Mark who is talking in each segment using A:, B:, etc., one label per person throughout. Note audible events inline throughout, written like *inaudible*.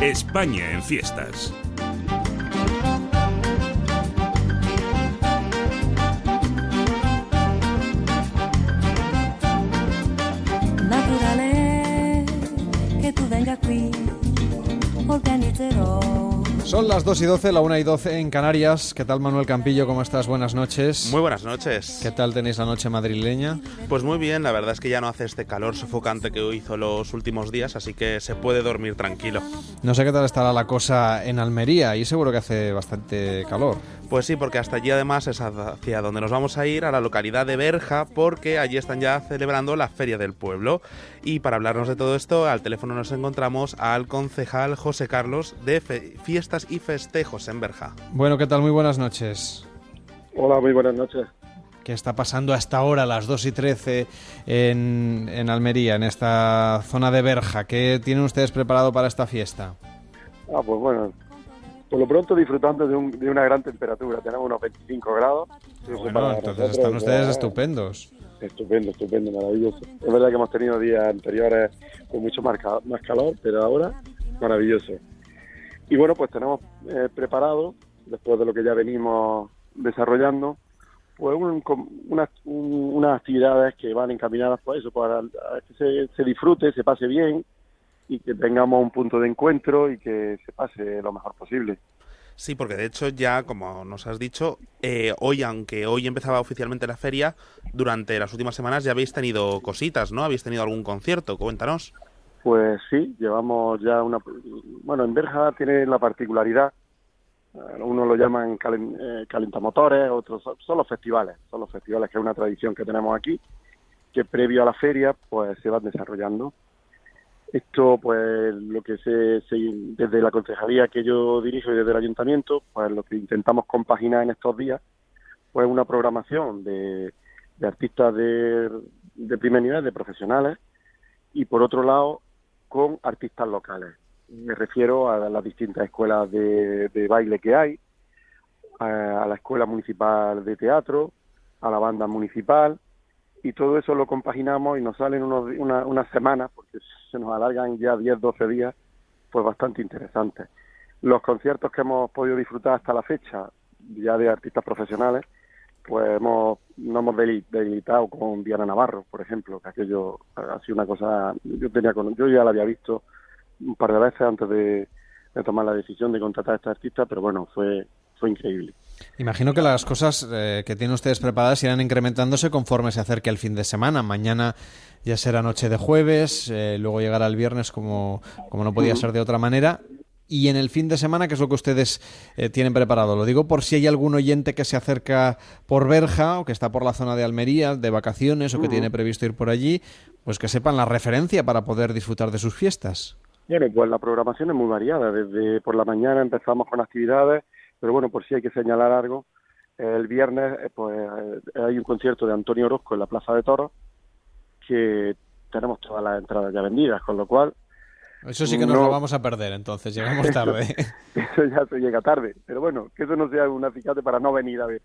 A: España en fiestas.
B: Son las 2 y 12, la 1 y 12 en Canarias. ¿Qué tal Manuel Campillo? ¿Cómo estás? Buenas noches.
C: Muy buenas noches.
B: ¿Qué tal tenéis la noche madrileña?
C: Pues muy bien, la verdad es que ya no hace este calor sofocante que hizo los últimos días, así que se puede dormir tranquilo.
B: No sé qué tal estará la cosa en Almería, y seguro que hace bastante calor.
C: Pues sí, porque hasta allí además es hacia donde nos vamos a ir, a la localidad de Berja, porque allí están ya celebrando la Feria del Pueblo. Y para hablarnos de todo esto, al teléfono nos encontramos al concejal José Carlos de Fiestas y Festejos en Berja.
B: Bueno, ¿qué tal? Muy buenas noches.
D: Hola, muy buenas noches.
B: ¿Qué está pasando hasta ahora, las 2 y 13, en, en Almería, en esta zona de Berja? ¿Qué tienen ustedes preparado para esta fiesta?
D: Ah, pues bueno, por lo pronto disfrutando de, una gran temperatura. Tenemos unos 25 grados.
B: bueno, entonces están ustedes estupendos.
D: Estupendo, estupendo, maravilloso. Es verdad que hemos tenido días anteriores con mucho más, más calor, pero ahora maravilloso. Y bueno, pues tenemos eh, preparado, después de lo que ya venimos desarrollando, pues unas actividades que van encaminadas por eso, para que se, se disfrute, se pase bien y que tengamos un punto de encuentro y que se pase lo mejor posible.
C: Sí, porque de hecho ya, como nos has dicho, eh, hoy, aunque hoy empezaba oficialmente la feria, durante las últimas semanas ya habéis tenido cositas, ¿no? ¿Habéis tenido algún concierto? Cuéntanos.
D: Pues sí, llevamos ya una... Bueno, en Berja tiene la particularidad, eh, uno lo llaman eh, calentamotores, otros son los festivales, son los festivales que es una tradición que tenemos aquí, que previo a la feria pues se van desarrollando. Esto, pues, lo que se, desde la concejalía que yo dirijo y desde el ayuntamiento, pues, lo que intentamos compaginar en estos días, pues, una programación de, artistas de, primer nivel, de profesionales, y por otro lado, con artistas locales. Me refiero a las distintas escuelas de, baile que hay, a la escuela municipal de teatro, a la banda municipal, y todo eso lo compaginamos y nos salen unos, una, unas semanas, porque se nos alargan ya 10, 12 días, pues bastante interesante. Los conciertos que hemos podido disfrutar hasta la fecha, ya de artistas profesionales, pues hemos, nos hemos debilitado con Diana Navarro, por ejemplo, que aquello ha sido una cosa, yo tenía yo ya la había visto un par de veces antes de, de tomar la decisión de contratar a esta artista, pero bueno, fue, fue increíble.
B: Imagino que las cosas eh, que tienen ustedes preparadas irán incrementándose conforme se acerque el fin de semana. Mañana ya será noche de jueves, eh, luego llegará el viernes como, como no podía ser de otra manera. Y en el fin de semana, ¿qué es lo que ustedes eh, tienen preparado? Lo digo por si hay algún oyente que se acerca por Berja o que está por la zona de Almería de vacaciones o que tiene previsto ir por allí, pues que sepan la referencia para poder disfrutar de sus fiestas.
D: Bueno, pues la programación es muy variada. Desde por la mañana empezamos con actividades pero bueno, por si hay que señalar algo, el viernes eh, pues eh, hay un concierto de Antonio Orozco en la Plaza de Toros que tenemos todas las entradas ya vendidas, con lo cual...
B: Eso sí que nos lo vamos a perder, entonces llegamos tarde. *laughs*
D: eso, ya se llega tarde, pero bueno, que eso no sea un acicate para no venir a ver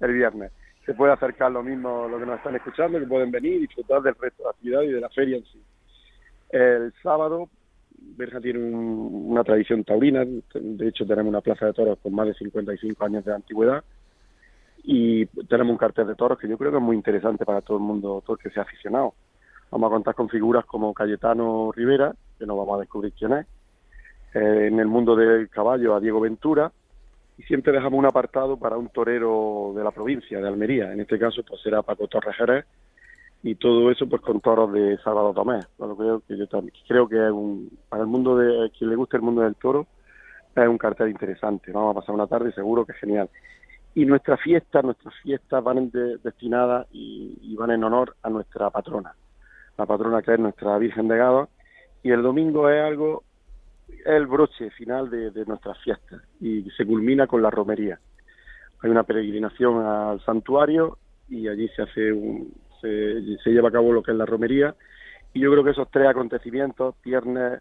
D: el viernes. Se puede acercar lo mismo lo que nos están escuchando, que pueden venir y disfrutar del resto de la ciudad y de la feria en sí. El sábado Berja tiene una tradición taurina, de hecho tenemos una plaza de toros con más de 55 años de antigüedad y tenemos un cartel de toros que yo creo que es muy interesante para todo el mundo, todo el que sea aficionado. Vamos a contar con figuras como Cayetano Rivera, que no vamos a descubrir quién es, eh, en el mundo del caballo a Diego Ventura, y siempre dejamos un apartado para un torero de la provincia, de Almería, en este caso pues será Paco Torres Jerez, y todo eso pues con toros de Salvador Tomé. creo que yo también creo que es un, para el mundo de quien le guste el mundo del toro es un cartel interesante. Vamos a pasar una tarde seguro que es genial. Y nuestras fiestas, nuestras fiestas van destinadas y, van en honor a nuestra patrona, la patrona que es nuestra Virgen de Gado. Y el domingo es algo, es el broche final de, de nuestras fiestas y se culmina con la romería. Hay una peregrinación al santuario y allí se hace un, se, lleva a cabo lo que es la romería. Y yo creo que esos tres acontecimientos, viernes,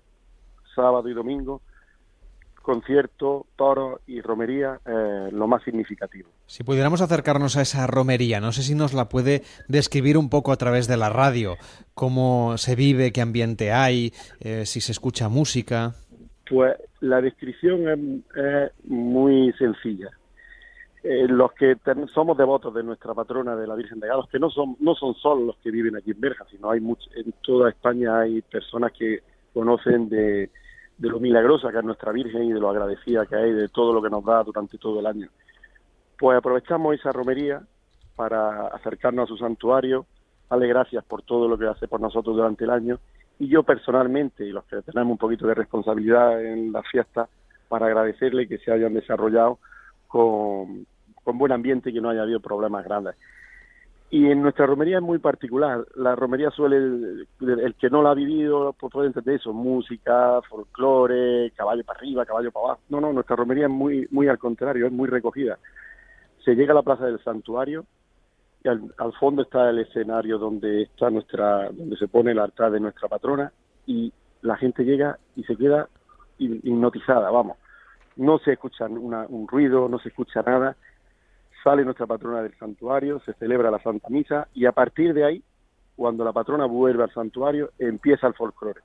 D: sábado y domingo, concierto, toro y romería, eh, lo más significativo.
B: Si pudiéramos acercarnos a esa romería, no sé si nos la puede describir un poco a través de la radio, cómo se vive, qué ambiente hay, eh, si se escucha música.
D: Pues la descripción es, es muy sencilla. Eh, los que ten- somos devotos de nuestra patrona de la Virgen de Galos, que no son no son solo los que viven aquí en Berja, sino hay much- en toda España hay personas que conocen de, de lo milagrosa que es nuestra Virgen y de lo agradecida que hay de todo lo que nos da durante todo el año. Pues aprovechamos esa romería para acercarnos a su santuario, darle gracias por todo lo que hace por nosotros durante el año y yo personalmente y los que tenemos un poquito de responsabilidad en la fiesta para agradecerle que se hayan desarrollado con, con buen ambiente y que no haya habido problemas grandes. Y en nuestra romería es muy particular. La romería suele, el, que no la ha vivido, pues puede entender eso, música, folclore, caballo para arriba, caballo para abajo. No, no, nuestra romería es muy, muy al contrario, es muy recogida. Se llega a la plaza del santuario y al, fondo está el escenario donde está nuestra, donde se pone el altar de nuestra patrona y la gente llega y se queda hipnotizada, vamos. No se escucha una- un ruido, no se escucha nada. Sale nuestra patrona del santuario, se celebra la Santa Misa y a partir de ahí, cuando la patrona vuelve al santuario, empieza el folclore.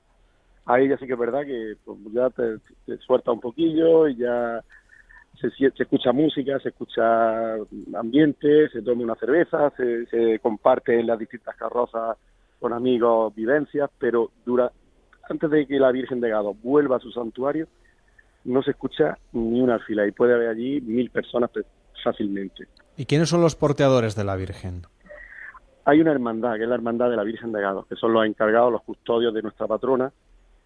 D: Ahí ya sí que es verdad que pues, ya te, suelta un poquillo y ya se, se escucha música, se escucha ambiente, se toma una cerveza, se, se comparte en las distintas carrozas con amigos vivencias, pero dura antes de que la Virgen de Gado vuelva a su santuario, no se escucha ni una fila y puede haber allí mil personas pe- fácilmente.
B: ¿Y quiénes son los porteadores de la Virgen?
D: Hay una hermandad, que es la hermandad de la Virgen de Gado, que son los encargados, los custodios de nuestra patrona,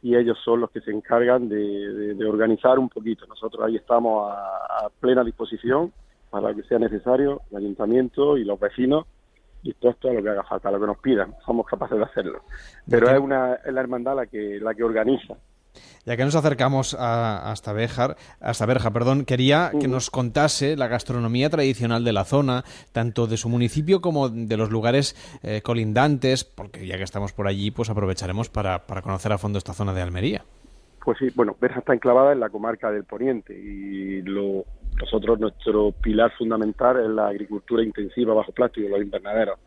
D: y ellos son los que se encargan de, de- de organizar un poquito. Nosotros ahí estamos a, a plena disposición para lo que sea necesario, el ayuntamiento y los vecinos dispuestos a lo que haga falta, a lo que nos pidan, somos capaces de hacerlo. Pero es una es la hermandad la que la que organiza.
B: Ya que nos acercamos a, hasta Béjar, hasta Berja, perdón, quería que nos contase la gastronomía tradicional de la zona, tanto de su municipio como de los lugares eh, colindantes, porque ya que estamos por allí, pues aprovecharemos para, para conocer a fondo esta zona de Almería.
D: Pues sí, bueno, Berja está enclavada en la comarca del Poniente y lo, nosotros nuestro pilar fundamental es la agricultura intensiva bajo plástico, los invernaderos.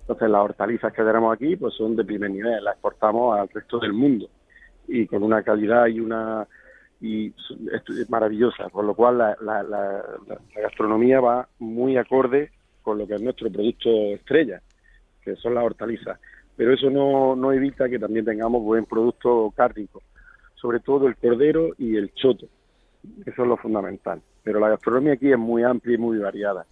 D: Entonces las hortalizas que tenemos aquí pues son de primer nivel, las exportamos al resto del mundo y con una calidad y una y es, maravillosa, por lo cual la- la- la- la gastronomía va muy acorde con lo que es nuestro producto estrella, que son las hortalizas. Pero eso no, no evita que también tengamos buen producto cárnico sobre todo el cordero y el choto. Eso es lo fundamental. Pero la gastronomía aquí es muy amplia y muy variada.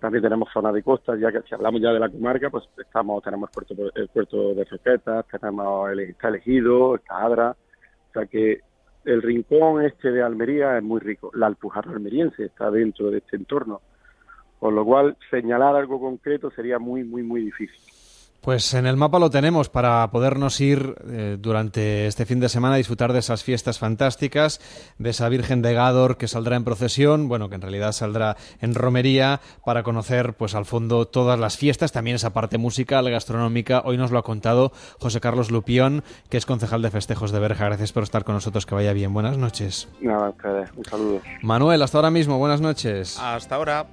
D: También tenemos zona de costa, ya que si hablamos ya de la comarca, pues estamos tenemos puerto, el puerto de Roquetas, tenemos el, está elegido, está Adra, o sea que el rincón este de Almería es muy rico. La Alpujarra almeriense está dentro de este entorno, con lo cual señalar algo concreto sería muy, muy, muy difícil.
B: Pues en el mapa lo tenemos para podernos ir eh, durante este fin de semana a disfrutar de esas fiestas fantásticas, de esa Virgen de Gádor que saldrá en procesión, bueno, que en realidad saldrá en romería para conocer pues al fondo todas las fiestas, también esa parte musical, gastronómica. Hoy nos lo ha contado José Carlos Lupión, que es concejal de festejos de Berja. Gracias por estar con nosotros, que vaya bien. Buenas noches.
D: Nada, un saludo.
B: Manuel, hasta ahora mismo, buenas noches.
C: Hasta ahora.